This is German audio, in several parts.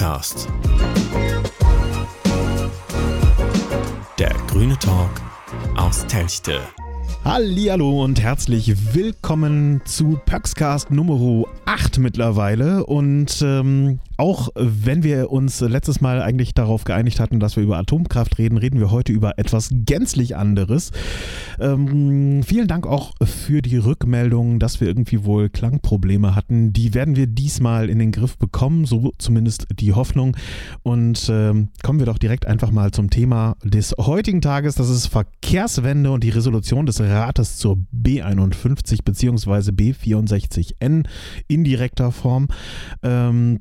Pöxcast. Der grüne Talk aus Telchte. Hallo und herzlich willkommen zu Pöxcast Nummer 8 mittlerweile. Und ähm, auch wenn wir uns letztes Mal eigentlich darauf geeinigt hatten, dass wir über Atomkraft reden, reden wir heute über etwas gänzlich anderes. Ähm, vielen Dank auch für die Rückmeldung, dass wir irgendwie wohl Klangprobleme hatten. Die werden wir diesmal in den Griff bekommen, so zumindest die Hoffnung. Und ähm, kommen wir doch direkt einfach mal zum Thema des heutigen Tages. Das ist Verkehrswende und die Resolution des Rates zur B51 bzw. B64N in direkter Form. Ähm,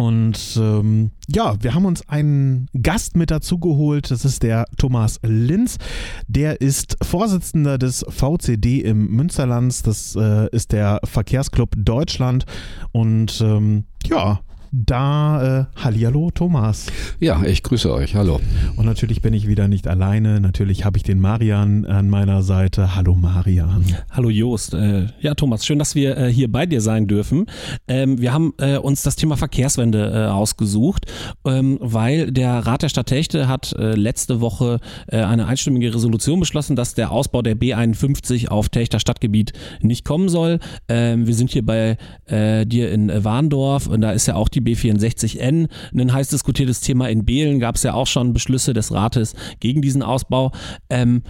und ähm, ja, wir haben uns einen Gast mit dazu geholt. Das ist der Thomas Linz. Der ist Vorsitzender des VCD im Münsterland. Das äh, ist der Verkehrsclub Deutschland. Und ähm, ja, da, äh, Hallihallo, Thomas. Ja, ich grüße euch. Hallo. Und natürlich bin ich wieder nicht alleine. Natürlich habe ich den Marian an meiner Seite. Hallo, Marian. Hallo, Joost. Äh, ja, Thomas, schön, dass wir äh, hier bei dir sein dürfen. Ähm, wir haben äh, uns das Thema Verkehrswende äh, ausgesucht, ähm, weil der Rat der Stadt Techte hat äh, letzte Woche eine einstimmige Resolution beschlossen, dass der Ausbau der B51 auf Techter Stadtgebiet nicht kommen soll. Ähm, wir sind hier bei dir in Warndorf und da ist ja auch die die B64N, ein heiß diskutiertes Thema in Behlen, gab es ja auch schon Beschlüsse des Rates gegen diesen Ausbau. Ähm,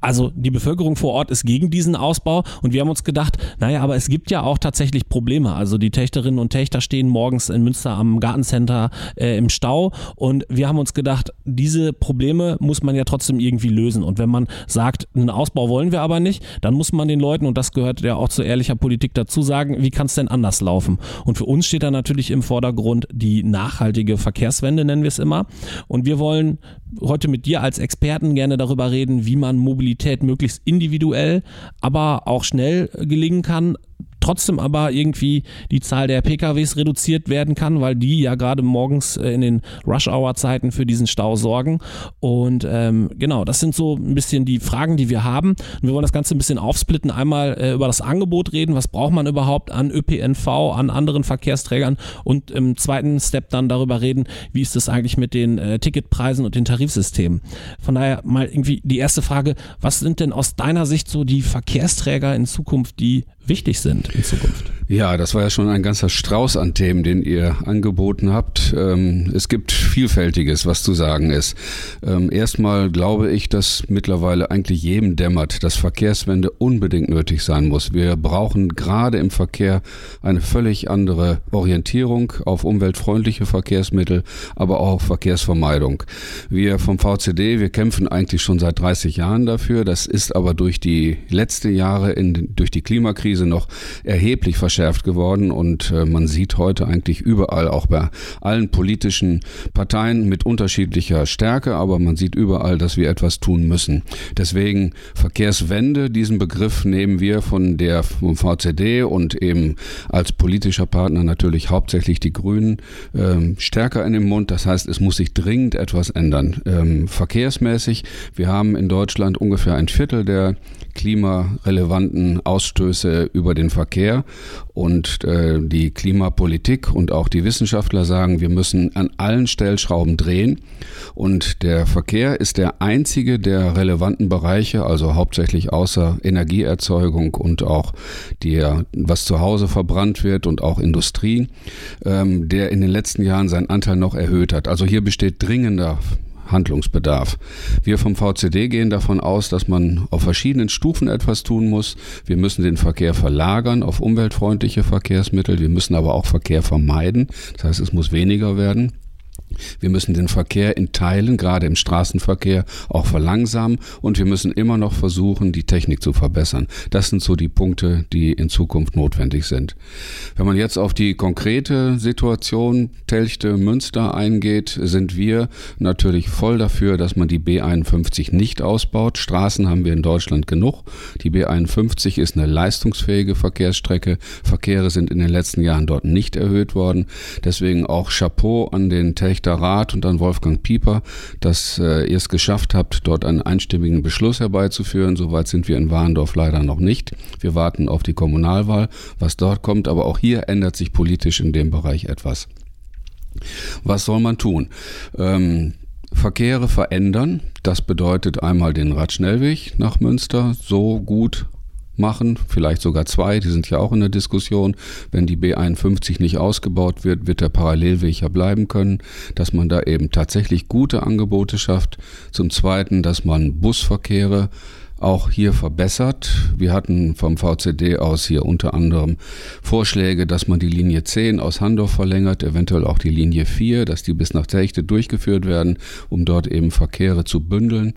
also die Bevölkerung vor Ort ist gegen diesen Ausbau und wir haben uns gedacht, naja, aber es gibt ja auch tatsächlich Probleme. Also die Tächterinnen und Tächter stehen morgens in Münster am Gartencenter äh, im Stau und wir haben uns gedacht, diese Probleme muss man ja trotzdem irgendwie lösen. Und wenn man sagt, einen Ausbau wollen wir aber nicht, dann muss man den Leuten, und das gehört ja auch zu ehrlicher Politik dazu, sagen, wie kann es denn anders laufen? Und für uns steht da natürlich im Vordergrund die nachhaltige Verkehrswende, nennen wir es immer. Und wir wollen heute mit dir als Experten gerne darüber reden, wie man Mobilität möglichst individuell, aber auch schnell gelingen kann, trotzdem aber irgendwie die Zahl der PKWs reduziert werden kann, weil die ja gerade morgens äh, in den Rush-Hour-Zeiten für diesen Stau sorgen. Und ähm, genau, das sind so ein bisschen die Fragen, die wir haben. Und wir wollen das Ganze ein bisschen aufsplitten. Einmal äh, über das Angebot reden, was braucht man überhaupt an ÖPNV, an anderen Verkehrsträgern und im zweiten Step dann darüber reden, wie ist es eigentlich mit den äh, Ticketpreisen und den Tarifsystemen. Von daher mal irgendwie die erste Frage, was sind denn aus deiner Sicht so die Verkehrsträger in Zukunft, die wichtig sind in Zukunft? Ja, das war ja schon ein ganzer Strauß an Themen, den ihr angeboten habt. Ähm, es gibt vielfältiges, was zu sagen ist. Ähm, erstmal glaube ich, dass mittlerweile eigentlich jedem dämmert, dass Verkehrswende unbedingt nötig sein muss. Wir brauchen gerade im Verkehr eine völlig andere Orientierung auf umweltfreundliche Verkehrsmittel, aber auch Verkehrsvermeidung. Wir vom VCD, wir kämpfen eigentlich schon seit 30 Jahren dafür. Das ist aber durch die letzten Jahre in, durch die Klimakrise noch erheblich verschärft verschärft geworden und äh, man sieht heute eigentlich überall, auch bei allen politischen Parteien mit unterschiedlicher Stärke, aber man sieht überall, dass wir etwas tun müssen. Deswegen Verkehrswende, diesen Begriff nehmen wir von der vom VCD und eben als politischer Partner natürlich hauptsächlich die Grünen ähm, stärker in den Mund. Das heißt, es muss sich dringend etwas ändern. Ähm, verkehrsmäßig, wir haben in Deutschland ungefähr ein Viertel der klimarelevanten Ausstöße über den Verkehr und äh, die Klimapolitik und auch die Wissenschaftler sagen, wir müssen an allen Stellschrauben drehen. Und der Verkehr ist der einzige der relevanten Bereiche, also hauptsächlich außer Energieerzeugung und auch der, was zu Hause verbrannt wird und auch Industrie, ähm, der in den letzten Jahren seinen Anteil noch erhöht hat. Also hier besteht dringender Handlungsbedarf. Wir vom VCD gehen davon aus, dass man auf verschiedenen Stufen etwas tun muss. Wir müssen den Verkehr verlagern auf umweltfreundliche Verkehrsmittel. Wir müssen aber auch Verkehr vermeiden. Das heißt, es muss weniger werden. Wir müssen den Verkehr in Teilen, gerade im Straßenverkehr, auch verlangsamen und wir müssen immer noch versuchen, die Technik zu verbessern. Das sind so die Punkte, die in Zukunft notwendig sind. Wenn man jetzt auf die konkrete Situation Telchte Münster eingeht, sind wir natürlich voll dafür, dass man die B51 nicht ausbaut. Straßen haben wir in Deutschland genug. Die B51 ist eine leistungsfähige Verkehrsstrecke. Verkehre sind in den letzten Jahren dort nicht erhöht worden. Deswegen auch Chapeau an den Telchte Richter Rat und an Wolfgang Pieper, dass äh, ihr es geschafft habt, dort einen einstimmigen Beschluss herbeizuführen. Soweit sind wir in Warndorf leider noch nicht. Wir warten auf die Kommunalwahl, was dort kommt, aber auch hier ändert sich politisch in dem Bereich etwas. Was soll man tun? Ähm, Verkehre verändern. Das bedeutet einmal den Radschnellweg nach Münster so gut machen, vielleicht sogar zwei, die sind ja auch in der Diskussion. Wenn die B51 nicht ausgebaut wird, wird der Parallelweg ja bleiben können, dass man da eben tatsächlich gute Angebote schafft. Zum Zweiten, dass man Busverkehre auch hier verbessert. Wir hatten vom VCD aus hier unter anderem Vorschläge, dass man die Linie 10 aus Handorf verlängert, eventuell auch die Linie 4, dass die bis nach Techte durchgeführt werden, um dort eben Verkehre zu bündeln.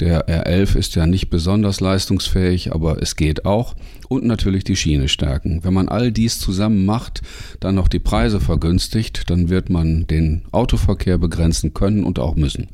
Der R11 ist ja nicht besonders leistungsfähig, aber es geht auch. Und natürlich die Schiene stärken. Wenn man all dies zusammen macht, dann noch die Preise vergünstigt, dann wird man den Autoverkehr begrenzen können und auch müssen.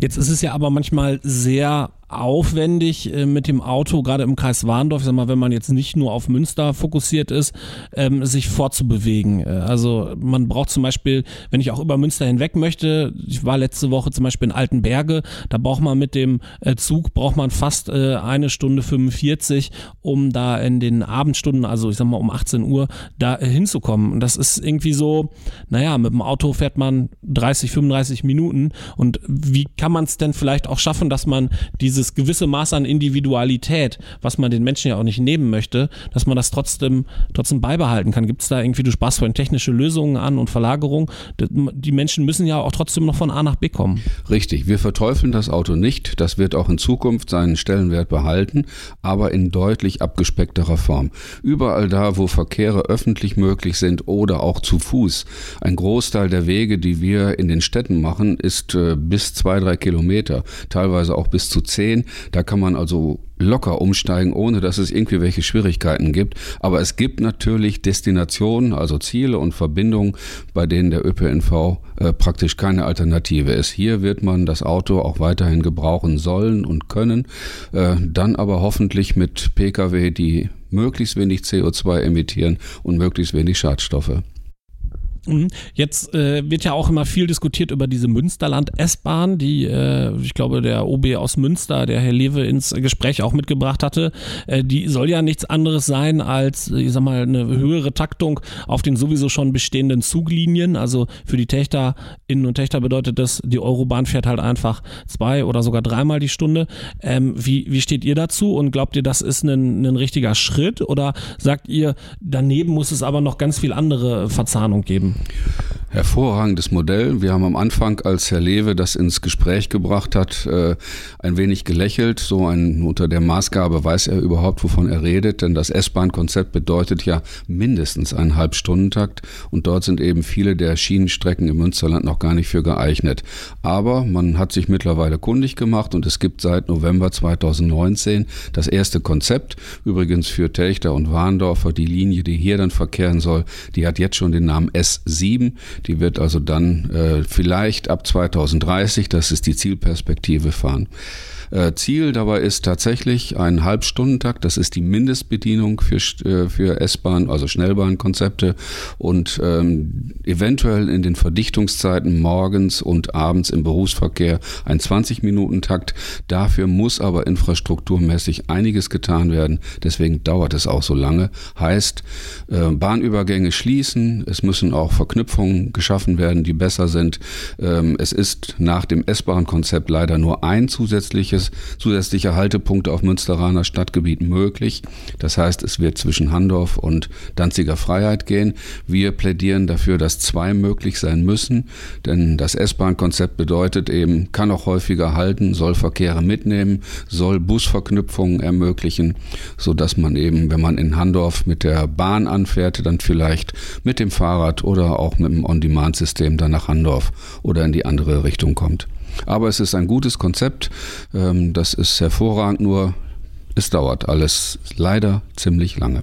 Jetzt ist es ja aber manchmal sehr aufwendig äh, mit dem Auto, gerade im Kreis Warndorf, sag mal, wenn man jetzt nicht nur auf Münster fokussiert ist, ähm, sich fortzubewegen. Äh, also man braucht zum Beispiel, wenn ich auch über Münster hinweg möchte, ich war letzte Woche zum Beispiel in Altenberge, da braucht man mit dem äh, Zug, braucht man fast äh, eine Stunde 45, um da in den Abendstunden, also ich sag mal um 18 Uhr, da äh, hinzukommen. Und das ist irgendwie so, naja, mit dem Auto fährt man 30, 35 Minuten und wie kann man es denn vielleicht auch schaffen, dass man diese dieses gewisse Maß an Individualität, was man den Menschen ja auch nicht nehmen möchte, dass man das trotzdem, trotzdem beibehalten kann. Gibt es da irgendwie, du sprachst vorhin technische Lösungen an und Verlagerung. Die Menschen müssen ja auch trotzdem noch von A nach B kommen. Richtig, wir verteufeln das Auto nicht. Das wird auch in Zukunft seinen Stellenwert behalten, aber in deutlich abgespeckterer Form. Überall da, wo Verkehre öffentlich möglich sind oder auch zu Fuß. Ein Großteil der Wege, die wir in den Städten machen, ist äh, bis zwei, drei Kilometer, teilweise auch bis zu zehn sehen. Da kann man also locker umsteigen, ohne dass es irgendwie welche Schwierigkeiten gibt. Aber es gibt natürlich Destinationen, also Ziele und Verbindungen, bei denen der ÖPNV äh, praktisch keine Alternative ist. Hier wird man das Auto auch weiterhin gebrauchen sollen und können, äh, dann aber hoffentlich mit Pkw, die möglichst wenig CO2 emittieren und möglichst wenig Schadstoffe. Mhm. Jetzt äh, wird ja auch immer viel diskutiert über diese Münsterland-S-Bahn, die äh, ich glaube der OB aus Münster, der Herr Lewe ins Gespräch auch mitgebracht hatte. Äh, die soll ja nichts anderes sein als, ich sag mal, eine höhere Taktung auf den sowieso schon bestehenden Zuglinien. Also für die Tächterinnen und Tächter bedeutet das, die Eurobahn fährt halt einfach zwei oder sogar dreimal die Stunde. Ähm, wie, wie steht ihr dazu und glaubt ihr, das ist ein, ein richtiger Schritt oder sagt ihr, daneben muss es aber noch ganz viel andere Verzahnung geben? Uhum. Hervorragendes Modell. Wir haben am Anfang, als Herr Lewe das ins Gespräch gebracht hat, äh, ein wenig gelächelt. So ein, unter der Maßgabe weiß er überhaupt, wovon er redet, denn das S-Bahn-Konzept bedeutet ja mindestens einen Halbstundentakt und dort sind eben viele der Schienenstrecken im Münsterland noch gar nicht für geeignet. Aber man hat sich mittlerweile kundig gemacht und es gibt seit November 2019 das erste Konzept. Übrigens für Telchter und Warndorfer, die Linie, die hier dann verkehren soll, die hat jetzt schon den Namen S 7. Die wird also dann äh, vielleicht ab 2030, das ist die Zielperspektive, fahren. Äh, Ziel dabei ist tatsächlich ein Halbstundentakt. Das ist die Mindestbedienung für, äh, für S-Bahn, also Schnellbahnkonzepte und ähm, eventuell in den Verdichtungszeiten morgens und abends im Berufsverkehr ein 20-Minuten-Takt. Dafür muss aber infrastrukturmäßig einiges getan werden. Deswegen dauert es auch so lange. Heißt, äh, Bahnübergänge schließen. Es müssen auch Verknüpfungen geschaffen werden, die besser sind. Ähm, es ist nach dem S-Bahn-Konzept leider nur ein zusätzliches zusätzliche Haltepunkte auf Münsteraner Stadtgebiet möglich. Das heißt, es wird zwischen Handorf und Danziger Freiheit gehen. Wir plädieren dafür, dass zwei möglich sein müssen, denn das S-Bahn-Konzept bedeutet eben, kann auch häufiger halten, soll Verkehre mitnehmen, soll Busverknüpfungen ermöglichen, sodass man eben, wenn man in Handorf mit der Bahn anfährt, dann vielleicht mit dem Fahrrad oder auch mit dem On-Demand-System dann nach Handorf oder in die andere Richtung kommt. Aber es ist ein gutes Konzept. Ähm, das ist hervorragend, nur es dauert alles leider ziemlich lange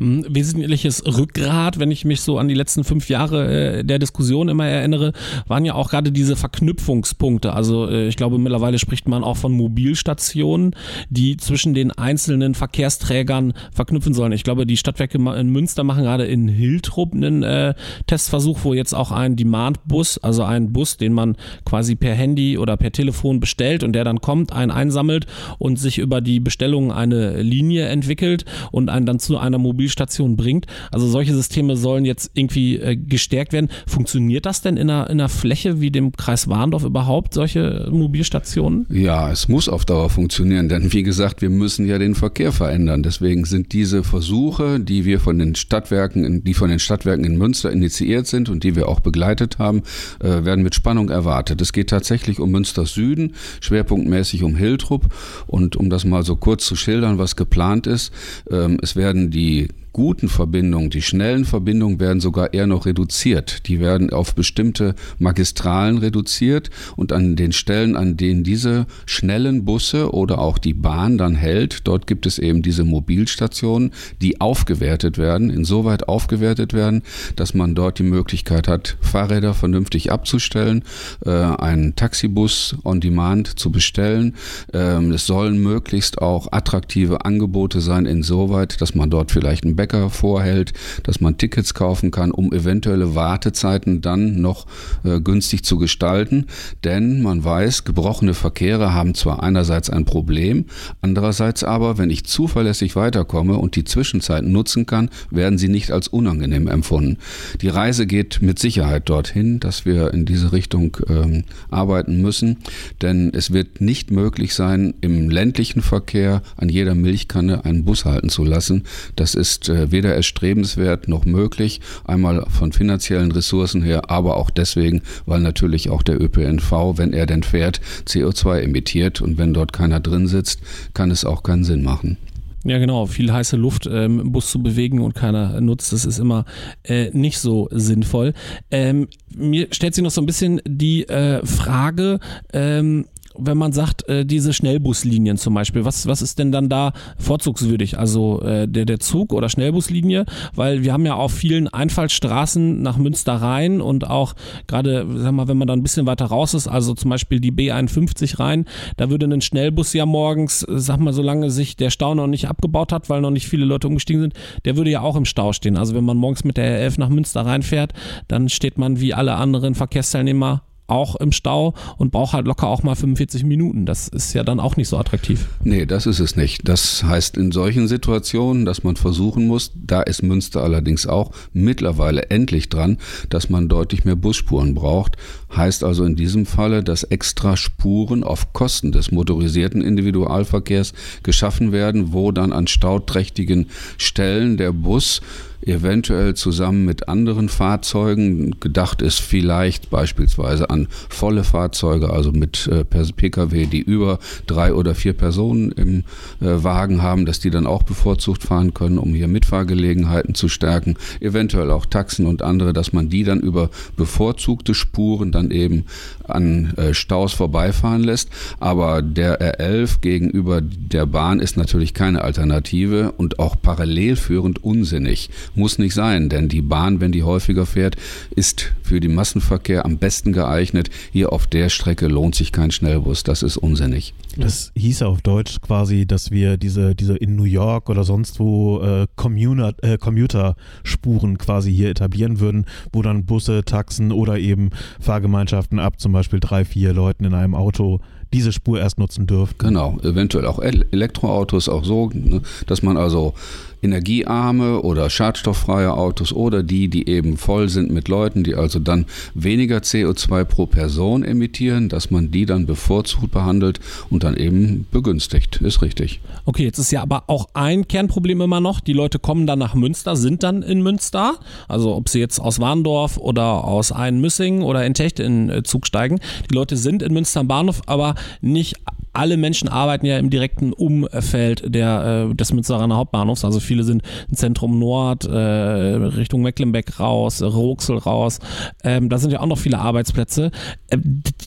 wesentliches Rückgrat, wenn ich mich so an die letzten fünf Jahre äh, der Diskussion immer erinnere, waren ja auch gerade diese Verknüpfungspunkte. Also äh, ich glaube, mittlerweile spricht man auch von Mobilstationen, die zwischen den einzelnen Verkehrsträgern verknüpfen sollen. Ich glaube, die Stadtwerke in Münster machen gerade in Hiltrup einen äh, Testversuch, wo jetzt auch ein Demand-Bus, also ein Bus, den man quasi per Handy oder per Telefon bestellt und der dann kommt, einen einsammelt und sich über die Bestellung eine Linie entwickelt und einen dann zu einer Mobilstation Mobilstation bringt. Also solche Systeme sollen jetzt irgendwie äh, gestärkt werden. Funktioniert das denn in einer, in einer Fläche wie dem Kreis Warndorf überhaupt, solche Mobilstationen? Ja, es muss auf Dauer funktionieren, denn wie gesagt, wir müssen ja den Verkehr verändern. Deswegen sind diese Versuche, die wir von den Stadtwerken, die von den Stadtwerken in Münster initiiert sind und die wir auch begleitet haben, äh, werden mit Spannung erwartet. Es geht tatsächlich um Münster Süden, schwerpunktmäßig um Hiltrup und um das mal so kurz zu schildern, was geplant ist. Ähm, es werden die guten Verbindungen, die schnellen Verbindungen werden sogar eher noch reduziert. Die werden auf bestimmte Magistralen reduziert und an den Stellen, an denen diese schnellen Busse oder auch die Bahn dann hält, dort gibt es eben diese Mobilstationen, die aufgewertet werden, insoweit aufgewertet werden, dass man dort die Möglichkeit hat, Fahrräder vernünftig abzustellen, äh, einen Taxibus on Demand zu bestellen. Ähm, es sollen möglichst auch attraktive Angebote sein, insoweit, dass man dort vielleicht ein Bäcker vorhält, dass man Tickets kaufen kann, um eventuelle Wartezeiten dann noch äh, günstig zu gestalten. Denn man weiß, gebrochene Verkehre haben zwar einerseits ein Problem, andererseits aber, wenn ich zuverlässig weiterkomme und die Zwischenzeiten nutzen kann, werden sie nicht als unangenehm empfunden. Die Reise geht mit Sicherheit dorthin, dass wir in diese Richtung ähm, arbeiten müssen, denn es wird nicht möglich sein, im ländlichen Verkehr an jeder Milchkanne einen Bus halten zu lassen. Das ist äh, weder erstrebenswert noch möglich. Einmal von finanziellen Ressourcen her, aber auch deswegen, weil natürlich auch der ÖPNV, wenn er denn fährt, CO2 emittiert und wenn dort keiner drin sitzt, kann es auch keinen Sinn machen. Ja, genau. Viel heiße Luft ähm, im Bus zu bewegen und keiner nutzt, das ist immer äh, nicht so sinnvoll. Ähm, mir stellt sich noch so ein bisschen die äh, Frage, ähm, wenn man sagt, äh, diese Schnellbuslinien zum Beispiel, was, was ist denn dann da vorzugswürdig? Also äh, der, der Zug oder Schnellbuslinie? Weil wir haben ja auf vielen Einfallstraßen nach Münster rein und auch gerade, sag mal, wenn man da ein bisschen weiter raus ist, also zum Beispiel die B51 rein, da würde ein Schnellbus ja morgens, sag mal, solange sich der Stau noch nicht abgebaut hat, weil noch nicht viele Leute umgestiegen sind, der würde ja auch im Stau stehen. Also wenn man morgens mit der R11 nach Münster reinfährt, dann steht man wie alle anderen Verkehrsteilnehmer auch im Stau und braucht halt locker auch mal 45 Minuten. Das ist ja dann auch nicht so attraktiv. Nee, das ist es nicht. Das heißt in solchen Situationen, dass man versuchen muss, da ist Münster allerdings auch mittlerweile endlich dran, dass man deutlich mehr Busspuren braucht. Heißt also in diesem Falle, dass extra Spuren auf Kosten des motorisierten Individualverkehrs geschaffen werden, wo dann an stauträchtigen Stellen der Bus eventuell zusammen mit anderen Fahrzeugen. Gedacht ist vielleicht beispielsweise an volle Fahrzeuge, also mit äh, Pkw, die über drei oder vier Personen im äh, Wagen haben, dass die dann auch bevorzugt fahren können, um hier Mitfahrgelegenheiten zu stärken. Eventuell auch Taxen und andere, dass man die dann über bevorzugte Spuren dann eben an äh, Staus vorbeifahren lässt. Aber der R11 gegenüber der Bahn ist natürlich keine Alternative und auch parallel führend unsinnig. Muss nicht sein, denn die Bahn, wenn die häufiger fährt, ist für den Massenverkehr am besten geeignet. Hier auf der Strecke lohnt sich kein Schnellbus. Das ist unsinnig. Das hieß auf Deutsch quasi, dass wir diese, diese in New York oder sonst wo äh, Commuter, äh, Commuter-Spuren quasi hier etablieren würden, wo dann Busse, Taxen oder eben Fahrgemeinschaften ab zum Beispiel drei, vier Leuten in einem Auto diese Spur erst nutzen dürfen. Genau, eventuell auch Elektroautos auch so, ne, dass man also energiearme oder schadstofffreie Autos oder die, die eben voll sind mit Leuten, die also dann weniger CO2 pro Person emittieren, dass man die dann bevorzugt behandelt und dann eben begünstigt. Ist richtig. Okay, jetzt ist ja aber auch ein Kernproblem immer noch. Die Leute kommen dann nach Münster, sind dann in Münster. Also ob sie jetzt aus Warndorf oder aus Einmüssing oder in Techte in äh, Zug steigen. Die Leute sind in Münster am Bahnhof, aber nicht alle Menschen arbeiten ja im direkten Umfeld der, äh, des Münsteraner Hauptbahnhofs. Also viele sind im Zentrum Nord, äh, Richtung Mecklenbeck raus, Roxel raus. Ähm, da sind ja auch noch viele Arbeitsplätze. Äh,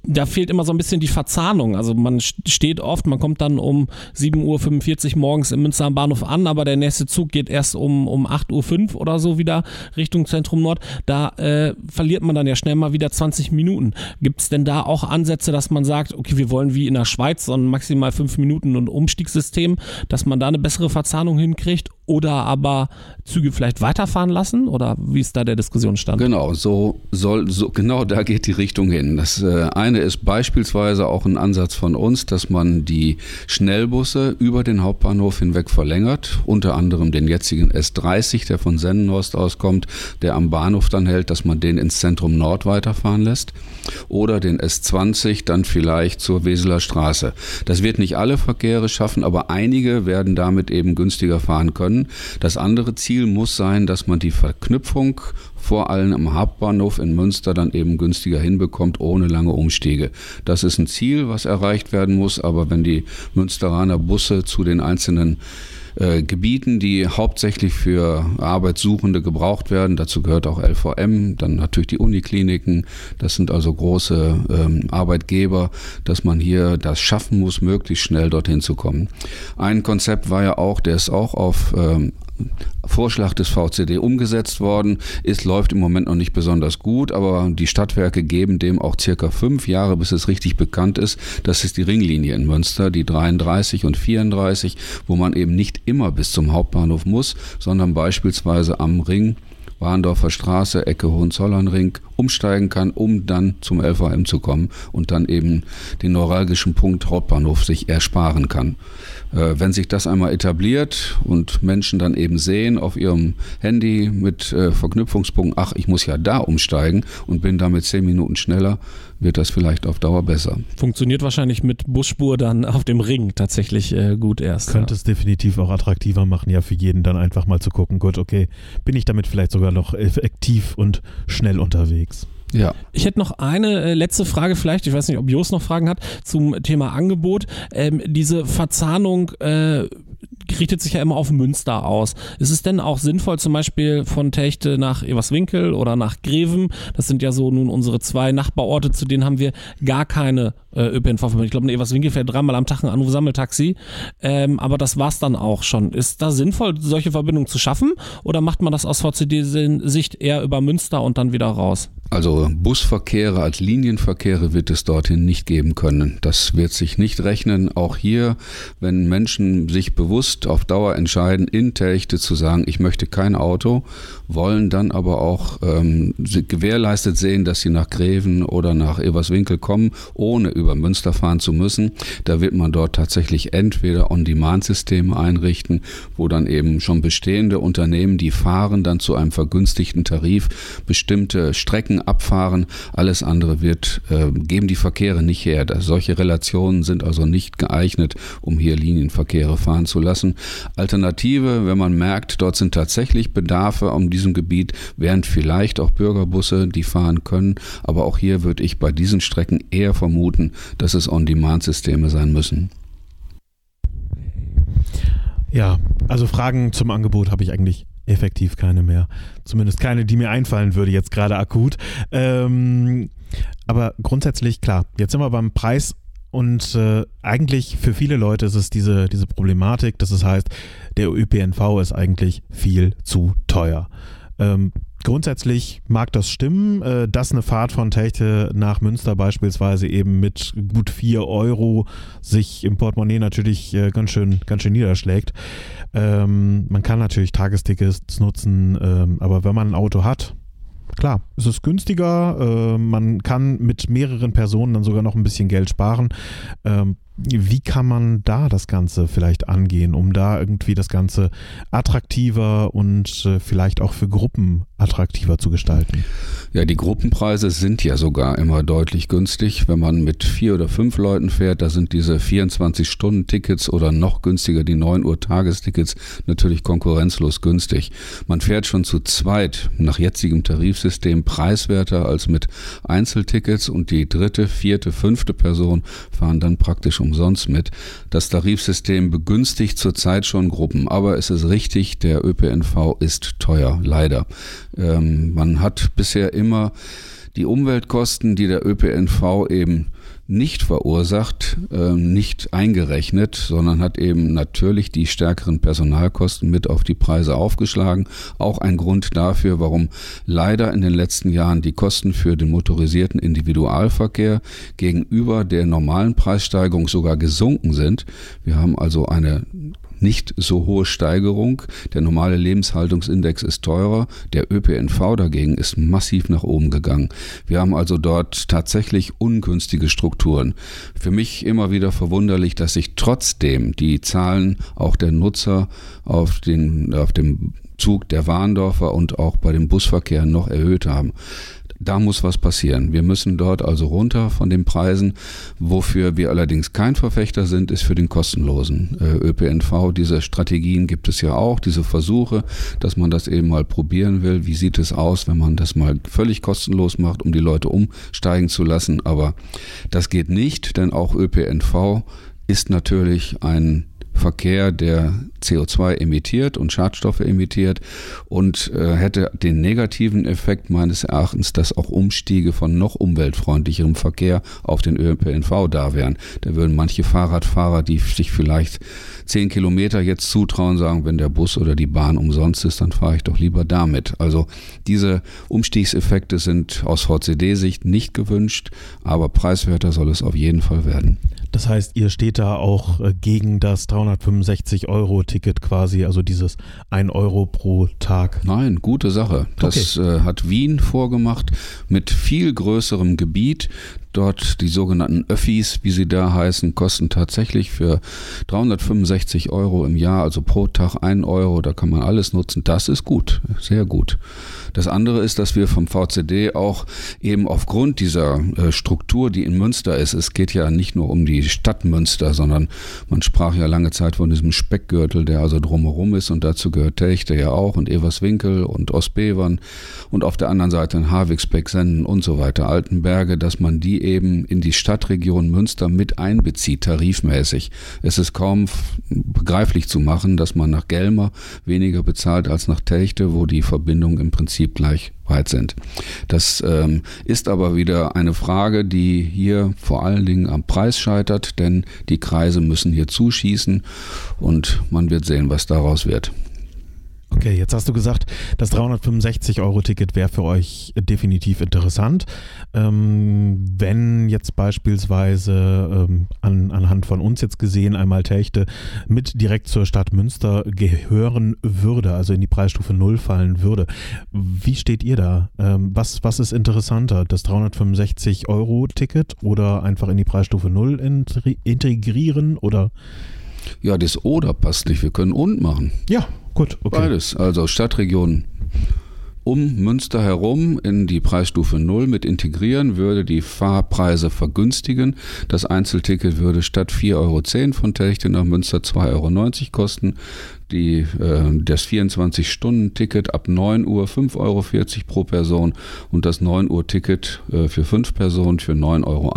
da fehlt immer so ein bisschen die Verzahnung. Also man steht oft, man kommt dann um 7.45 Uhr morgens im Münster am Bahnhof an, aber der nächste Zug geht erst um, um 8.05 Uhr oder so wieder Richtung Zentrum Nord. Da äh, verliert man dann ja schnell mal wieder 20 Minuten. Gibt es denn da auch Ansätze, dass man sagt, okay, wir wollen wie in der Schweiz ein maximal fünf Minuten und Umstiegssystem, dass man da eine bessere Verzahnung hinkriegt oder aber Züge vielleicht weiterfahren lassen oder wie ist da der Diskussionsstand? Genau, so soll so genau da geht die Richtung hin. Das äh, eine ist beispielsweise auch ein Ansatz von uns, dass man die Schnellbusse über den Hauptbahnhof hinweg verlängert, unter anderem den jetzigen S30, der von Sennenhorst auskommt, der am Bahnhof dann hält, dass man den ins Zentrum Nord weiterfahren lässt oder den S20 dann vielleicht zur Weseler Straße. Das wird nicht alle Verkehre schaffen, aber einige werden damit eben günstiger fahren können. Das andere Ziel muss sein, dass man die Verknüpfung vor allem am Hauptbahnhof in Münster dann eben günstiger hinbekommt, ohne lange Umstiege. Das ist ein Ziel, was erreicht werden muss, aber wenn die Münsteraner Busse zu den einzelnen äh, Gebieten, die hauptsächlich für Arbeitssuchende gebraucht werden. Dazu gehört auch LVM, dann natürlich die Unikliniken. Das sind also große ähm, Arbeitgeber, dass man hier das schaffen muss, möglichst schnell dorthin zu kommen. Ein Konzept war ja auch, der ist auch auf ähm, Vorschlag des VCD umgesetzt worden ist, läuft im Moment noch nicht besonders gut, aber die Stadtwerke geben dem auch circa fünf Jahre, bis es richtig bekannt ist. Das ist die Ringlinie in Münster, die 33 und 34, wo man eben nicht immer bis zum Hauptbahnhof muss, sondern beispielsweise am Ring Warndorfer Straße, Ecke Hohenzollernring umsteigen kann, um dann zum LVM zu kommen und dann eben den neuralgischen Punkt Hauptbahnhof sich ersparen kann. Äh, wenn sich das einmal etabliert und Menschen dann eben sehen auf ihrem Handy mit äh, Verknüpfungspunkten, ach, ich muss ja da umsteigen und bin damit zehn Minuten schneller, wird das vielleicht auf Dauer besser. Funktioniert wahrscheinlich mit Busspur dann auf dem Ring tatsächlich äh, gut erst. Könnte ja. es definitiv auch attraktiver machen, ja, für jeden dann einfach mal zu gucken, gut, okay, bin ich damit vielleicht sogar noch effektiv und schnell unterwegs. Ja. Ich hätte noch eine äh, letzte Frage vielleicht, ich weiß nicht, ob Jos noch Fragen hat, zum Thema Angebot. Ähm, diese Verzahnung äh, richtet sich ja immer auf Münster aus. Ist es denn auch sinnvoll, zum Beispiel von Techte nach Everswinkel oder nach Greven? Das sind ja so nun unsere zwei Nachbarorte, zu denen haben wir gar keine äh, ÖPNV-Verbindung. Ich glaube, in Everswinkel fährt dreimal am Tag ein Anruf-Sammeltaxi. Ähm, aber das war's dann auch schon. Ist da sinnvoll, solche Verbindungen zu schaffen? Oder macht man das aus VCD-Sicht eher über Münster und dann wieder raus? Also Busverkehre als Linienverkehre wird es dorthin nicht geben können. Das wird sich nicht rechnen. Auch hier, wenn Menschen sich bewusst auf Dauer entscheiden, in Telchte zu sagen, ich möchte kein Auto, wollen dann aber auch ähm, gewährleistet sehen, dass sie nach Greven oder nach Everswinkel kommen, ohne über Münster fahren zu müssen. Da wird man dort tatsächlich entweder On-Demand-Systeme einrichten, wo dann eben schon bestehende Unternehmen, die fahren, dann zu einem vergünstigten Tarif bestimmte Strecken abfahren. Alles andere wird, äh, geben die Verkehre nicht her. Das, solche Relationen sind also nicht geeignet, um hier Linienverkehre fahren zu lassen. Alternative, wenn man merkt, dort sind tatsächlich Bedarfe um diesem Gebiet, wären vielleicht auch Bürgerbusse, die fahren können. Aber auch hier würde ich bei diesen Strecken eher vermuten, dass es On-Demand-Systeme sein müssen. Ja, also Fragen zum Angebot habe ich eigentlich effektiv keine mehr. Zumindest keine, die mir einfallen würde jetzt gerade akut. Ähm, aber grundsätzlich, klar, jetzt sind wir beim Preis und äh, eigentlich für viele Leute ist es diese, diese Problematik, dass es heißt, der ÖPNV ist eigentlich viel zu teuer. Ähm, Grundsätzlich mag das stimmen, äh, dass eine Fahrt von Techte nach Münster beispielsweise eben mit gut 4 Euro sich im Portemonnaie natürlich äh, ganz schön, ganz schön niederschlägt. Ähm, man kann natürlich Tagestickets nutzen, ähm, aber wenn man ein Auto hat, klar, es ist günstiger, äh, man kann mit mehreren Personen dann sogar noch ein bisschen Geld sparen. Wie kann man da das Ganze vielleicht angehen, um da irgendwie das Ganze attraktiver und äh, vielleicht auch für Gruppen attraktiver zu gestalten? Ja, die Gruppenpreise sind ja sogar immer deutlich günstig. Wenn man mit vier oder fünf Leuten fährt, da sind diese 24-Stunden-Tickets oder noch günstiger die 9 Uhr Tagestickets natürlich konkurrenzlos günstig. Man fährt schon zu zweit nach jetzigem Tarifsystem preiswerter als mit Einzeltickets und die dritte, vierte, fünfte Person fahren dann praktisch umsonst mit. Das Tarifsystem begünstigt zurzeit schon Gruppen, aber es ist richtig, der ÖPNV ist teuer, leider. Ähm, man hat bisher immer die Umweltkosten, die der ÖPNV eben nicht verursacht, äh, nicht eingerechnet, sondern hat eben natürlich die stärkeren Personalkosten mit auf die Preise aufgeschlagen. Auch ein Grund dafür, warum leider in den letzten Jahren die Kosten für den motorisierten Individualverkehr gegenüber der normalen Preissteigerung sogar gesunken sind. Wir haben also eine nicht so hohe Steigerung. Der normale Lebenshaltungsindex ist teurer. Der ÖPNV dagegen ist massiv nach oben gegangen. Wir haben also dort tatsächlich ungünstige Strukturen. Für mich immer wieder verwunderlich, dass sich trotzdem die Zahlen auch der Nutzer auf, den, auf dem Zug der Warndorfer und auch bei dem Busverkehr noch erhöht haben. Da muss was passieren. Wir müssen dort also runter von den Preisen. Wofür wir allerdings kein Verfechter sind, ist für den kostenlosen äh, ÖPNV. Diese Strategien gibt es ja auch, diese Versuche, dass man das eben mal probieren will. Wie sieht es aus, wenn man das mal völlig kostenlos macht, um die Leute umsteigen zu lassen? Aber das geht nicht, denn auch ÖPNV ist natürlich ein Verkehr, der CO2 emittiert und Schadstoffe emittiert und äh, hätte den negativen Effekt meines Erachtens, dass auch Umstiege von noch umweltfreundlicherem Verkehr auf den ÖPNV da wären. Da würden manche Fahrradfahrer, die sich vielleicht zehn Kilometer jetzt zutrauen, sagen, wenn der Bus oder die Bahn umsonst ist, dann fahre ich doch lieber damit. Also diese Umstiegseffekte sind aus VCD-Sicht nicht gewünscht, aber preiswerter soll es auf jeden Fall werden. Das heißt, ihr steht da auch äh, gegen das 365-Euro-Ticket quasi, also dieses 1 Euro pro Tag. Nein, gute Sache. Das okay. äh, hat Wien vorgemacht mit viel größerem Gebiet. Dort die sogenannten Öffis, wie sie da heißen, kosten tatsächlich für 365 Euro im Jahr, also pro Tag 1 Euro. Da kann man alles nutzen. Das ist gut, sehr gut. Das andere ist, dass wir vom VCD auch eben aufgrund dieser äh, Struktur, die in Münster ist, es geht ja nicht nur um die Stadt Münster, sondern man sprach ja lange Zeit von diesem Speckgürtel, der also drumherum ist und dazu gehört Techte ja auch und Everswinkel und Ostbevern und auf der anderen Seite in Havigsbeck, Senden und so weiter, Altenberge, dass man die eben in die Stadtregion Münster mit einbezieht, tarifmäßig. Es ist kaum begreiflich zu machen, dass man nach Gelmer weniger bezahlt als nach Techte, wo die Verbindung im Prinzip Prinzip gleich weit sind. Das ähm, ist aber wieder eine Frage, die hier vor allen Dingen am Preis scheitert, denn die Kreise müssen hier zuschießen und man wird sehen, was daraus wird. Okay, jetzt hast du gesagt, das 365-Euro-Ticket wäre für euch definitiv interessant. Ähm, wenn jetzt beispielsweise ähm, an, anhand von uns jetzt gesehen einmal Techte mit direkt zur Stadt Münster gehören würde, also in die Preisstufe 0 fallen würde, wie steht ihr da? Ähm, was, was ist interessanter, das 365-Euro-Ticket oder einfach in die Preisstufe 0 integrieren oder? Ja, das Oder passt nicht. Wir können und machen. Ja, Gut, okay. Beides. Also Stadtregion um Münster herum in die Preisstufe 0 mit integrieren, würde die Fahrpreise vergünstigen. Das Einzelticket würde statt 4,10 Euro von Telchte nach Münster 2,90 Euro kosten die, äh, das 24-Stunden-Ticket ab 9 Uhr 5,40 Euro pro Person und das 9 Uhr-Ticket äh, für 5 Personen für 9,80 Euro.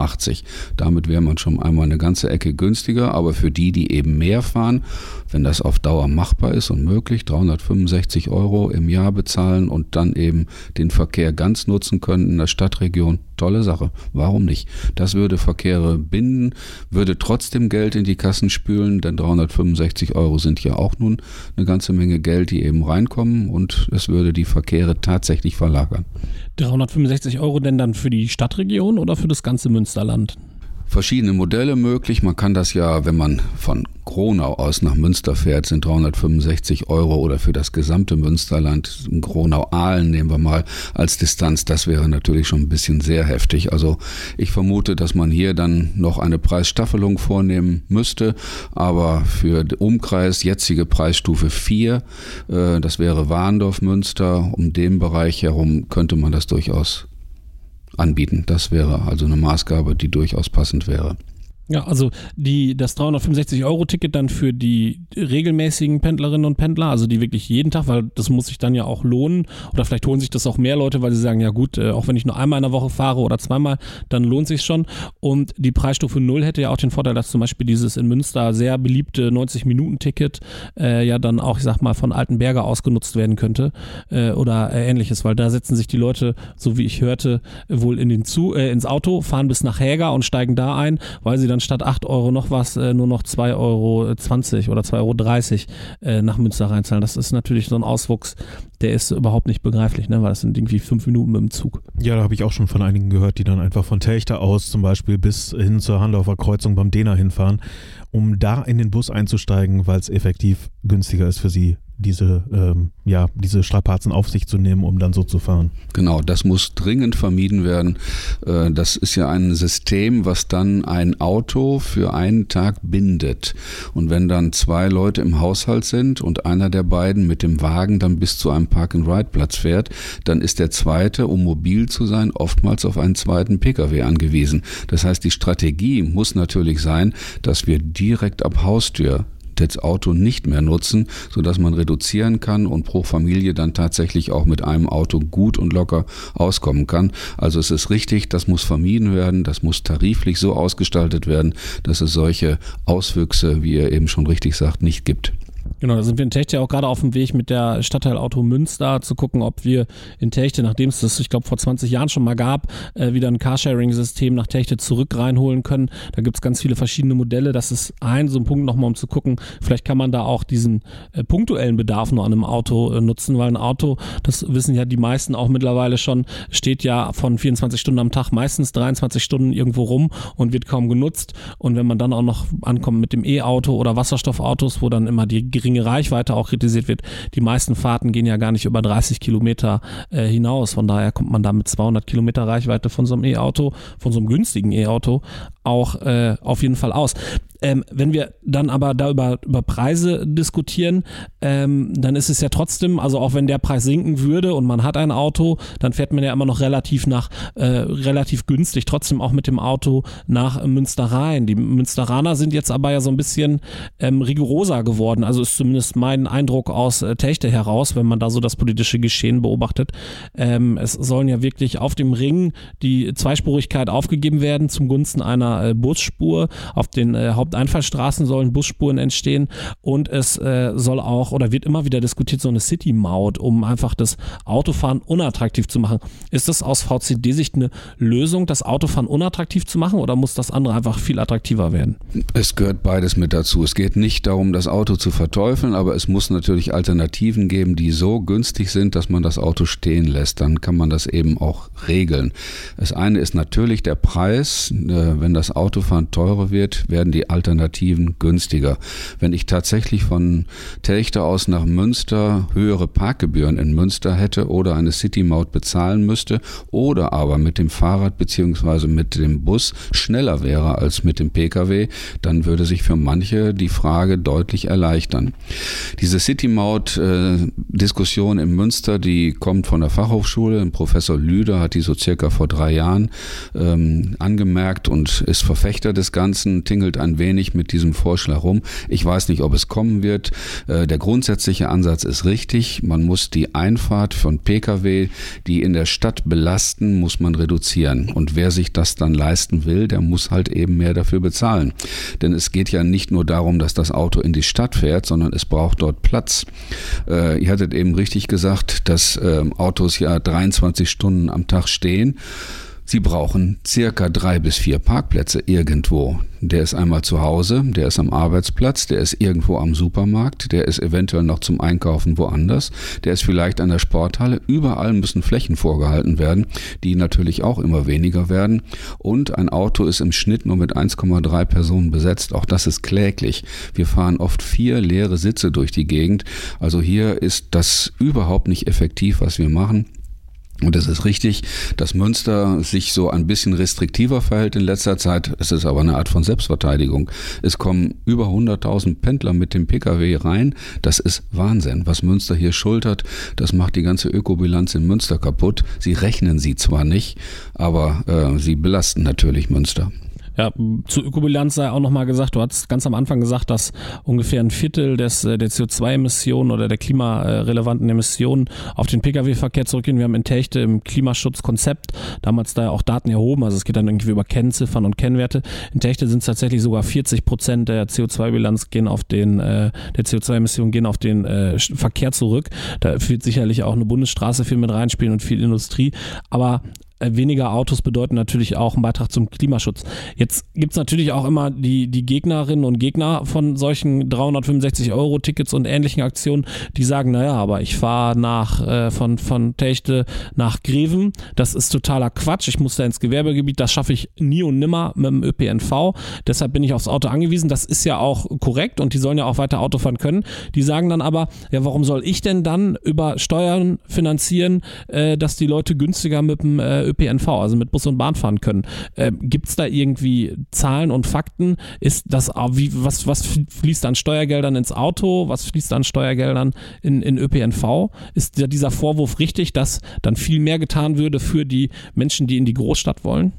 Damit wäre man schon einmal eine ganze Ecke günstiger, aber für die, die eben mehr fahren, wenn das auf Dauer machbar ist und möglich, 365 Euro im Jahr bezahlen und dann eben den Verkehr ganz nutzen können in der Stadtregion, tolle Sache. Warum nicht? Das würde Verkehre binden, würde trotzdem Geld in die Kassen spülen, denn 365 Euro sind ja auch nun eine ganze Menge Geld, die eben reinkommen und es würde die Verkehre tatsächlich verlagern. 365 Euro denn dann für die Stadtregion oder für das ganze Münsterland? Verschiedene Modelle möglich. Man kann das ja, wenn man von Gronau aus nach Münster fährt, sind 365 Euro oder für das gesamte Münsterland, Gronau-Aalen nehmen wir mal als Distanz, das wäre natürlich schon ein bisschen sehr heftig. Also ich vermute, dass man hier dann noch eine Preisstaffelung vornehmen müsste, aber für den Umkreis jetzige Preisstufe 4, äh, das wäre Warndorf, Münster, um den Bereich herum könnte man das durchaus anbieten. Das wäre also eine Maßgabe, die durchaus passend wäre. Ja, also die, das 365-Euro-Ticket dann für die regelmäßigen Pendlerinnen und Pendler, also die wirklich jeden Tag, weil das muss sich dann ja auch lohnen. Oder vielleicht holen sich das auch mehr Leute, weil sie sagen, ja gut, äh, auch wenn ich nur einmal in der Woche fahre oder zweimal, dann lohnt sich schon. Und die Preisstufe 0 hätte ja auch den Vorteil, dass zum Beispiel dieses in Münster sehr beliebte 90-Minuten-Ticket äh, ja dann auch, ich sag mal, von Altenberger ausgenutzt werden könnte äh, oder äh, ähnliches, weil da setzen sich die Leute, so wie ich hörte, wohl in den Zu äh, ins Auto, fahren bis nach Häger und steigen da ein, weil sie dann statt 8 Euro noch was äh, nur noch 2,20 Euro oder 2,30 Euro äh, nach Münster reinzahlen. Das ist natürlich so ein Auswuchs, der ist überhaupt nicht begreiflich, ne? weil das sind irgendwie fünf Minuten mit dem Zug. Ja, da habe ich auch schon von einigen gehört, die dann einfach von Telchter aus zum Beispiel bis hin zur Handorfer Kreuzung beim Dena hinfahren, um da in den Bus einzusteigen, weil es effektiv günstiger ist für sie, diese, ähm, ja, diese Strapazen auf sich zu nehmen, um dann so zu fahren. Genau, das muss dringend vermieden werden. Äh, das ist ja ein System, was dann ein Auto für einen Tag bindet. Und wenn dann zwei Leute im Haushalt sind und einer der beiden mit dem Wagen dann bis zu einem Park-and-Ride-Platz fährt, dann ist der zweite, um mobil zu sein, oftmals auf einen zweiten Pkw angewiesen. Das heißt, die Strategie muss natürlich sein, dass wir direkt ab Haustür das Auto nicht mehr nutzen, sodass man reduzieren kann und pro Familie dann tatsächlich auch mit einem Auto gut und locker auskommen kann. Also es ist richtig, das muss vermieden werden, das muss tariflich so ausgestaltet werden, dass es solche Auswüchse, wie ihr eben schon richtig sagt, nicht gibt. Genau, da sind wir in Techte auch gerade auf dem Weg mit der Stadtteilauto Münster zu gucken, ob wir in Techte, nachdem es das, ich glaube, vor 20 Jahren schon mal gab, äh, wieder ein Carsharing-System nach Techte zurück reinholen können. Da gibt es ganz viele verschiedene Modelle. Das ist ein so ein Punkt nochmal, um zu gucken, vielleicht kann man da auch diesen äh, punktuellen Bedarf nur an einem Auto äh, nutzen, weil ein Auto, das wissen ja die meisten auch mittlerweile schon, steht ja von 24 Stunden am Tag meistens 23 Stunden irgendwo rum und wird kaum genutzt. Und wenn man dann auch noch ankommt mit dem E-Auto oder Wasserstoffautos, wo dann immer die geringe Reichweite auch kritisiert wird. Die meisten Fahrten gehen ja gar nicht über 30 Kilometer äh, hinaus. Von daher kommt man da mit 200 Kilometer Reichweite von so einem E-Auto, von so einem günstigen E-Auto auch äh, auf jeden Fall aus. Ähm, wenn wir dann aber da über, über Preise diskutieren, ähm, dann ist es ja trotzdem, also auch wenn der Preis sinken würde und man hat ein Auto, dann fährt man ja immer noch relativ nach, äh, relativ günstig, trotzdem auch mit dem Auto nach Münster rein. Die Münsteraner sind jetzt aber ja so ein bisschen ähm, rigoroser geworden. Also ist zumindest mein Eindruck aus äh, Techte heraus, wenn man da so das politische Geschehen beobachtet. Ähm, es sollen ja wirklich auf dem Ring die Zweispurigkeit aufgegeben werden zum Gunsten einer äh, Busspur. Auf den äh, Haupteinfallstraßen sollen Busspuren entstehen und es äh, soll auch oder wird immer wieder diskutiert so eine City-Maut, um einfach das Autofahren unattraktiv zu machen. Ist das aus VCD-Sicht eine Lösung, das Autofahren unattraktiv zu machen oder muss das andere einfach viel attraktiver werden? Es gehört beides mit dazu. Es geht nicht darum, das Auto zu verteufeln, aber es muss natürlich Alternativen geben, die so günstig sind, dass man das Auto stehen lässt. Dann kann man das eben auch regeln. Das eine ist natürlich der Preis. Äh, wenn das das Autofahren teurer wird, werden die Alternativen günstiger. Wenn ich tatsächlich von Telchter aus nach Münster höhere Parkgebühren in Münster hätte oder eine City-Maut bezahlen müsste oder aber mit dem Fahrrad bzw. mit dem Bus schneller wäre als mit dem Pkw, dann würde sich für manche die Frage deutlich erleichtern. Diese City-Maut-Diskussion in Münster, die kommt von der Fachhochschule. Professor Lüder hat die so circa vor drei Jahren ähm, angemerkt und ist Verfechter des Ganzen, tingelt ein wenig mit diesem Vorschlag rum. Ich weiß nicht, ob es kommen wird. Äh, der grundsätzliche Ansatz ist richtig. Man muss die Einfahrt von Pkw, die in der Stadt belasten, muss man reduzieren. Und wer sich das dann leisten will, der muss halt eben mehr dafür bezahlen. Denn es geht ja nicht nur darum, dass das Auto in die Stadt fährt, sondern es braucht dort Platz. Äh, ihr hattet eben richtig gesagt, dass ähm, Autos ja 23 Stunden am Tag stehen. Sie brauchen circa drei bis vier Parkplätze irgendwo. Der ist einmal zu Hause, der ist am Arbeitsplatz, der ist irgendwo am Supermarkt, der ist eventuell noch zum Einkaufen woanders, der ist vielleicht an der Sporthalle. Überall müssen Flächen vorgehalten werden, die natürlich auch immer weniger werden. Und ein Auto ist im Schnitt nur mit 1,3 Personen besetzt. Auch das ist kläglich. Wir fahren oft vier leere Sitze durch die Gegend. Also hier ist das überhaupt nicht effektiv, was wir machen. Und es ist richtig, dass Münster sich so ein bisschen restriktiver verhält in letzter Zeit. Es ist aber eine Art von Selbstverteidigung. Es kommen über 100.000 Pendler mit dem Pkw rein. Das ist Wahnsinn. Was Münster hier schultert, das macht die ganze Ökobilanz in Münster kaputt. Sie rechnen sie zwar nicht, aber äh, sie belasten natürlich Münster. Ja, zur Ökobilanz sei auch nochmal gesagt, du hast ganz am Anfang gesagt, dass ungefähr ein Viertel des, äh, der CO2-Emissionen oder der klimarelevanten Emissionen auf den Pkw-Verkehr zurückgehen. Wir haben in Techte im Klimaschutzkonzept damals da auch Daten erhoben, also es geht dann irgendwie über Kennziffern und Kennwerte. In Techte sind es tatsächlich sogar 40 Prozent der CO2-Bilanz gehen auf den, äh, der CO2-Emissionen gehen auf den äh, Verkehr zurück. Da wird sicherlich auch eine Bundesstraße viel mit reinspielen und viel Industrie. Aber weniger Autos bedeuten natürlich auch einen Beitrag zum Klimaschutz. Jetzt gibt es natürlich auch immer die, die Gegnerinnen und Gegner von solchen 365 Euro Tickets und ähnlichen Aktionen, die sagen, naja, aber ich fahre nach äh, von, von Techte nach Greven, das ist totaler Quatsch, ich muss da ins Gewerbegebiet, das schaffe ich nie und nimmer mit dem ÖPNV, deshalb bin ich aufs Auto angewiesen, das ist ja auch korrekt und die sollen ja auch weiter Auto fahren können. Die sagen dann aber, ja, warum soll ich denn dann über Steuern finanzieren, äh, dass die Leute günstiger mit dem äh, ÖPNV, also mit Bus und Bahn fahren können. Äh, Gibt es da irgendwie Zahlen und Fakten? Ist das, wie, was, was fließt an Steuergeldern ins Auto? Was fließt an Steuergeldern in, in ÖPNV? Ist dieser Vorwurf richtig, dass dann viel mehr getan würde für die Menschen, die in die Großstadt wollen?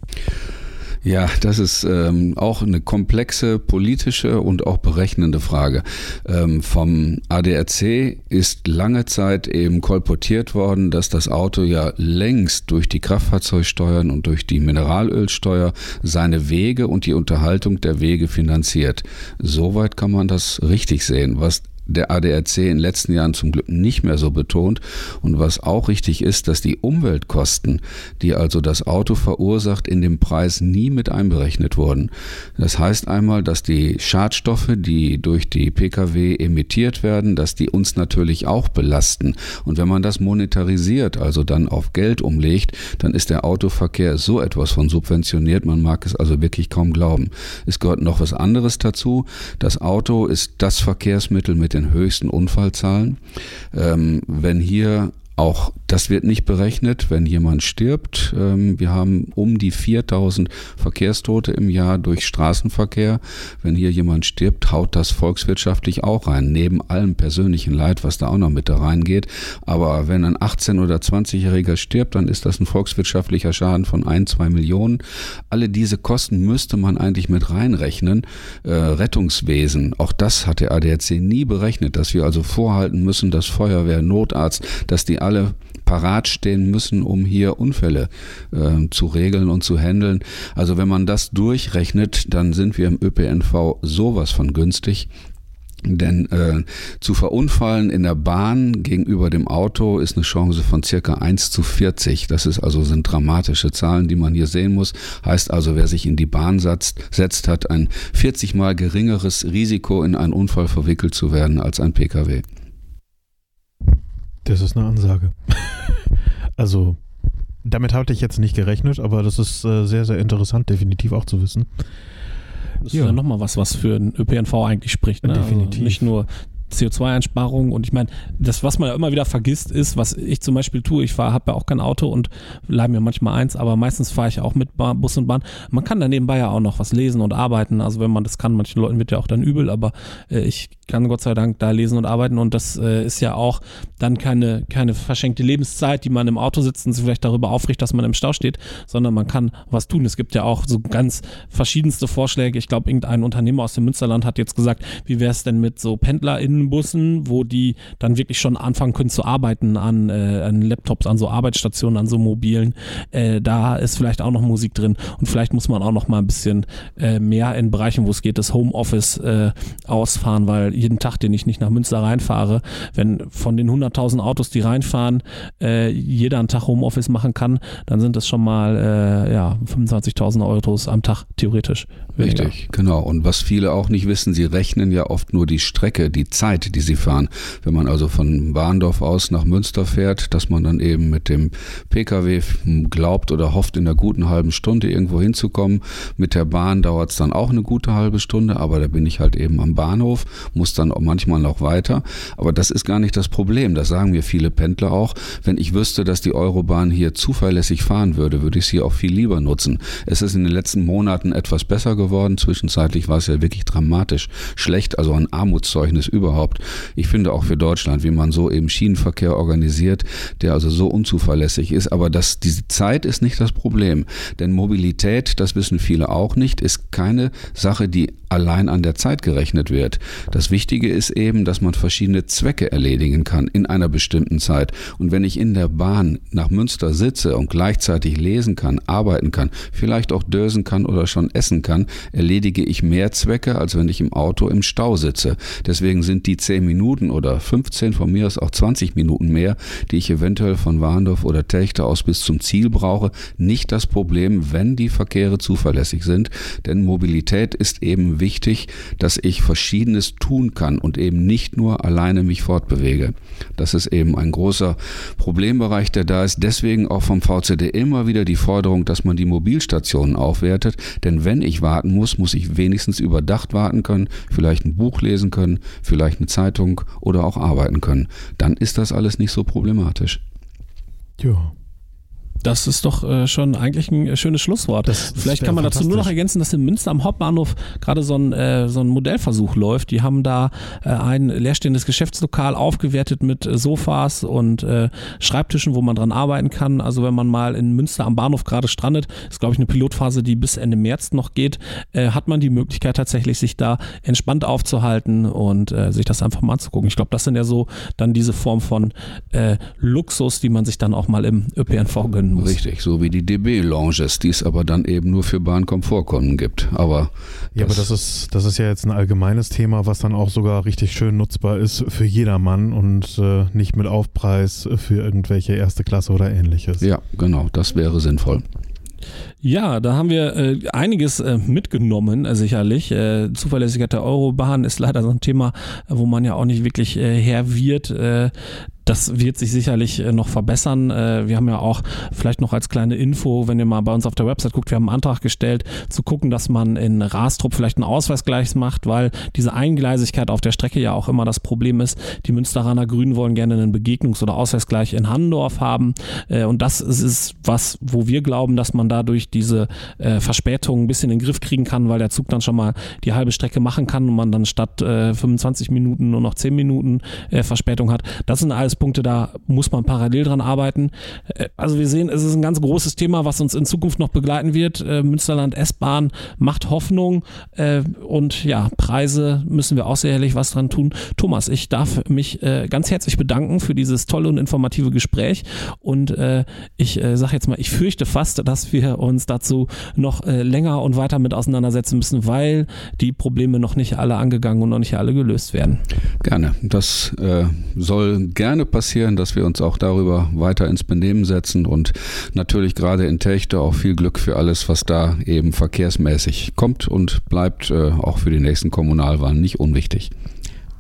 Ja, das ist ähm, auch eine komplexe politische und auch berechnende Frage. Ähm, vom ADRC ist lange Zeit eben kolportiert worden, dass das Auto ja längst durch die Kraftfahrzeugsteuern und durch die Mineralölsteuer seine Wege und die Unterhaltung der Wege finanziert. Soweit kann man das richtig sehen. Was der ADRC in den letzten Jahren zum Glück nicht mehr so betont. Und was auch richtig ist, dass die Umweltkosten, die also das Auto verursacht, in dem Preis nie mit einberechnet wurden. Das heißt einmal, dass die Schadstoffe, die durch die Pkw emittiert werden, dass die uns natürlich auch belasten. Und wenn man das monetarisiert, also dann auf Geld umlegt, dann ist der Autoverkehr so etwas von subventioniert, man mag es also wirklich kaum glauben. Es gehört noch was anderes dazu. Das Auto ist das Verkehrsmittel mit den höchsten Unfallzahlen. Ähm, wenn hier auch das wird nicht berechnet, wenn jemand stirbt. Ähm, wir haben um die 4000 Verkehrstote im Jahr durch Straßenverkehr. Wenn hier jemand stirbt, haut das volkswirtschaftlich auch rein, neben allem persönlichen Leid, was da auch noch mit da reingeht. Aber wenn ein 18- oder 20-Jähriger stirbt, dann ist das ein volkswirtschaftlicher Schaden von ein, zwei Millionen. Alle diese Kosten müsste man eigentlich mit reinrechnen. Äh, Rettungswesen, auch das hat der ADAC nie berechnet, dass wir also vorhalten müssen, dass Feuerwehr, Notarzt, dass die alle parat stehen müssen, um hier Unfälle äh, zu regeln und zu handeln. Also wenn man das durchrechnet, dann sind wir im ÖPNV sowas von günstig. Denn äh, zu verunfallen in der Bahn gegenüber dem Auto ist eine Chance von circa 1 zu 40. Das ist also sind dramatische Zahlen, die man hier sehen muss. Heißt also, wer sich in die Bahn setzt, setzt hat ein 40 mal geringeres Risiko, in einen Unfall verwickelt zu werden als ein Pkw. Das ist eine Ansage. also, damit hatte ich jetzt nicht gerechnet, aber das ist äh, sehr, sehr interessant, definitiv auch zu wissen. Das ja. ist ja nochmal was, was für den ÖPNV eigentlich spricht. Ne? Definitiv. Also nicht nur CO2-Einsparungen und ich meine, das, was man ja immer wieder vergisst, ist, was ich zum Beispiel tue, ich habe ja auch kein Auto und leih mir manchmal eins, aber meistens fahre ich auch mit Bus und Bahn. Man kann da nebenbei ja auch noch was lesen und arbeiten, also wenn man das kann, manchen Leuten wird ja auch dann übel, aber äh, ich kann Gott sei Dank da lesen und arbeiten und das äh, ist ja auch dann keine, keine verschenkte Lebenszeit, die man im Auto sitzt und sich vielleicht darüber aufricht, dass man im Stau steht, sondern man kann was tun. Es gibt ja auch so ganz verschiedenste Vorschläge. Ich glaube, irgendein Unternehmer aus dem Münsterland hat jetzt gesagt, wie wäre es denn mit so PendlerInnenbussen, wo die dann wirklich schon anfangen können zu arbeiten an, äh, an Laptops, an so Arbeitsstationen, an so mobilen. Äh, da ist vielleicht auch noch Musik drin und vielleicht muss man auch noch mal ein bisschen äh, mehr in Bereichen, wo es geht, das Homeoffice äh, ausfahren, weil jeden Tag, den ich nicht nach Münster reinfahre, wenn von den 100.000 Autos, die reinfahren, äh, jeder einen Tag Homeoffice machen kann, dann sind das schon mal äh, ja, 25.000 Autos am Tag theoretisch. Weniger. Richtig, genau. Und was viele auch nicht wissen, sie rechnen ja oft nur die Strecke, die Zeit, die sie fahren. Wenn man also von Warndorf aus nach Münster fährt, dass man dann eben mit dem Pkw glaubt oder hofft, in einer guten halben Stunde irgendwo hinzukommen. Mit der Bahn dauert es dann auch eine gute halbe Stunde, aber da bin ich halt eben am Bahnhof, muss dann auch manchmal noch weiter. Aber das ist gar nicht das Problem. Das sagen mir viele Pendler auch. Wenn ich wüsste, dass die Eurobahn hier zuverlässig fahren würde, würde ich sie auch viel lieber nutzen. Es ist in den letzten Monaten etwas besser geworden. Zwischenzeitlich war es ja wirklich dramatisch schlecht, also ein Armutszeugnis überhaupt. Ich finde auch für Deutschland, wie man so eben Schienenverkehr organisiert, der also so unzuverlässig ist. Aber das, diese Zeit ist nicht das Problem. Denn Mobilität, das wissen viele auch nicht, ist keine Sache, die allein an der Zeit gerechnet wird. Das Wichtige ist eben, dass man verschiedene Zwecke erledigen kann in einer bestimmten Zeit. Und wenn ich in der Bahn nach Münster sitze und gleichzeitig lesen kann, arbeiten kann, vielleicht auch dösen kann oder schon essen kann, erledige ich mehr Zwecke, als wenn ich im Auto im Stau sitze. Deswegen sind die 10 Minuten oder 15, von mir aus auch 20 Minuten mehr, die ich eventuell von Warndorf oder Techte aus bis zum Ziel brauche, nicht das Problem, wenn die Verkehre zuverlässig sind. Denn Mobilität ist eben wichtig, dass ich Verschiedenes tun kann und eben nicht nur alleine mich fortbewege. Das ist eben ein großer Problembereich, der da ist. Deswegen auch vom VCD immer wieder die Forderung, dass man die Mobilstationen aufwertet. Denn wenn ich warten muss, muss ich wenigstens überdacht warten können, vielleicht ein Buch lesen können, vielleicht eine Zeitung oder auch arbeiten können. Dann ist das alles nicht so problematisch. Ja. Das ist doch äh, schon eigentlich ein äh, schönes Schlusswort. Das, Vielleicht kann man dazu nur noch ergänzen, dass in Münster am Hauptbahnhof gerade so ein, äh, so ein Modellversuch läuft. Die haben da äh, ein leerstehendes Geschäftslokal aufgewertet mit äh, Sofas und äh, Schreibtischen, wo man dran arbeiten kann. Also wenn man mal in Münster am Bahnhof gerade strandet, ist glaube ich eine Pilotphase, die bis Ende März noch geht, hat man die Möglichkeit tatsächlich sich da entspannt aufzuhalten und sich das einfach mal anzugucken. Ich glaube, das sind ja so dann diese Form von Luxus, die man sich dann auch mal im ÖPNV gönnt können muss. Richtig, so wie die DB-Lounges, die es aber dann eben nur für Bahnkomfortkunden gibt. Aber ja, aber das ist, das ist ja jetzt ein allgemeines Thema, was dann auch sogar richtig schön nutzbar ist für jedermann und äh, nicht mit Aufpreis für irgendwelche erste Klasse oder ähnliches. Ja, genau, das wäre sinnvoll. Ja, da haben wir äh, einiges äh, mitgenommen, äh, sicherlich. Äh, Zuverlässigkeit der Eurobahn ist leider so ein Thema, wo man ja auch nicht wirklich äh, her wird. Äh, das wird sich sicherlich äh, noch verbessern. Äh, wir haben ja auch vielleicht noch als kleine Info, wenn ihr mal bei uns auf der Website guckt, wir haben einen Antrag gestellt, zu gucken, dass man in Rastrup vielleicht einen Ausweisgleich macht, weil diese Eingleisigkeit auf der Strecke ja auch immer das Problem ist. Die Münsteraner Grünen wollen gerne einen Begegnungs- oder Ausweisgleich in Handorf haben. Äh, und das ist was, wo wir glauben, dass man dadurch diese Verspätung ein bisschen in den Griff kriegen kann, weil der Zug dann schon mal die halbe Strecke machen kann und man dann statt 25 Minuten nur noch 10 Minuten Verspätung hat. Das sind alles Anhaltspunkte, da muss man parallel dran arbeiten. Äh, also wir sehen, es ist ein ganz großes Thema, was uns in Zukunft noch begleiten wird. Äh, Münsterland S-Bahn macht Hoffnung äh, und ja, Preise müssen wir auch sicherlich was dran tun. Thomas, ich darf mich ganz herzlich bedanken für dieses tolle und informative Gespräch und ich sage jetzt mal, ich fürchte fast, dass wir uns dazu noch länger und weiter mit auseinandersetzen müssen, weil die Probleme noch nicht alle angegangen und noch nicht alle gelöst werden. Gerne. Das äh, soll gerne passieren, dass wir uns auch darüber weiter ins Benehmen setzen und natürlich gerade in Techte auch viel Glück für alles, was da eben verkehrsmäßig kommt und bleibt, äh, auch für die nächsten Kommunalwahlen nicht unwichtig.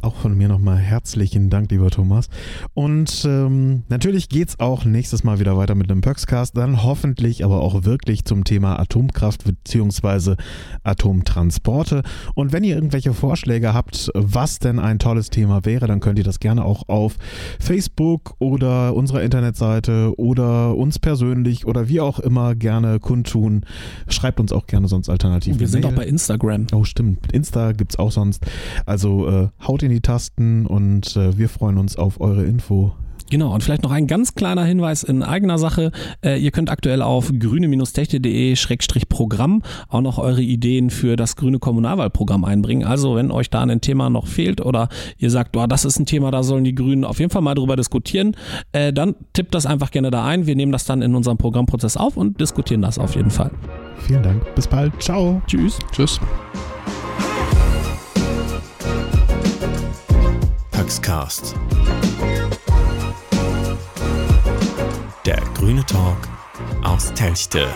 Auch von mir nochmal herzlichen Dank, lieber Thomas. Und ähm, natürlich geht es auch nächstes Mal wieder weiter mit einem Pöxcast, dann hoffentlich aber auch wirklich zum Thema Atomkraft bzw. Atomtransporte. Und wenn ihr irgendwelche Vorschläge habt, was denn ein tolles Thema wäre, dann könnt ihr das gerne auch auf Facebook oder unserer Internetseite oder uns persönlich oder wie auch immer gerne kundtun. Schreibt uns auch gerne sonst alternativ. Wir sind auch bei Instagram. Oh, stimmt. Insta gibt es auch sonst. Also äh, haut in die Tasten und äh, wir freuen uns auf eure Info. Genau, und vielleicht noch ein ganz kleiner Hinweis in eigener Sache. Äh, ihr könnt aktuell auf grüne-technik.de-programm auch noch eure Ideen für das grüne Kommunalwahlprogramm einbringen. Also wenn euch da ein Thema noch fehlt oder ihr sagt, oh, das ist ein Thema, da sollen die Grünen auf jeden Fall mal drüber diskutieren, äh, dann tippt das einfach gerne da ein. Wir nehmen das dann in unserem Programmprozess auf und diskutieren das auf jeden Fall. Vielen Dank. Bis bald. Ciao. Tschüss. Tschüss. Taxcast. Der grüne Talk aus Telchte.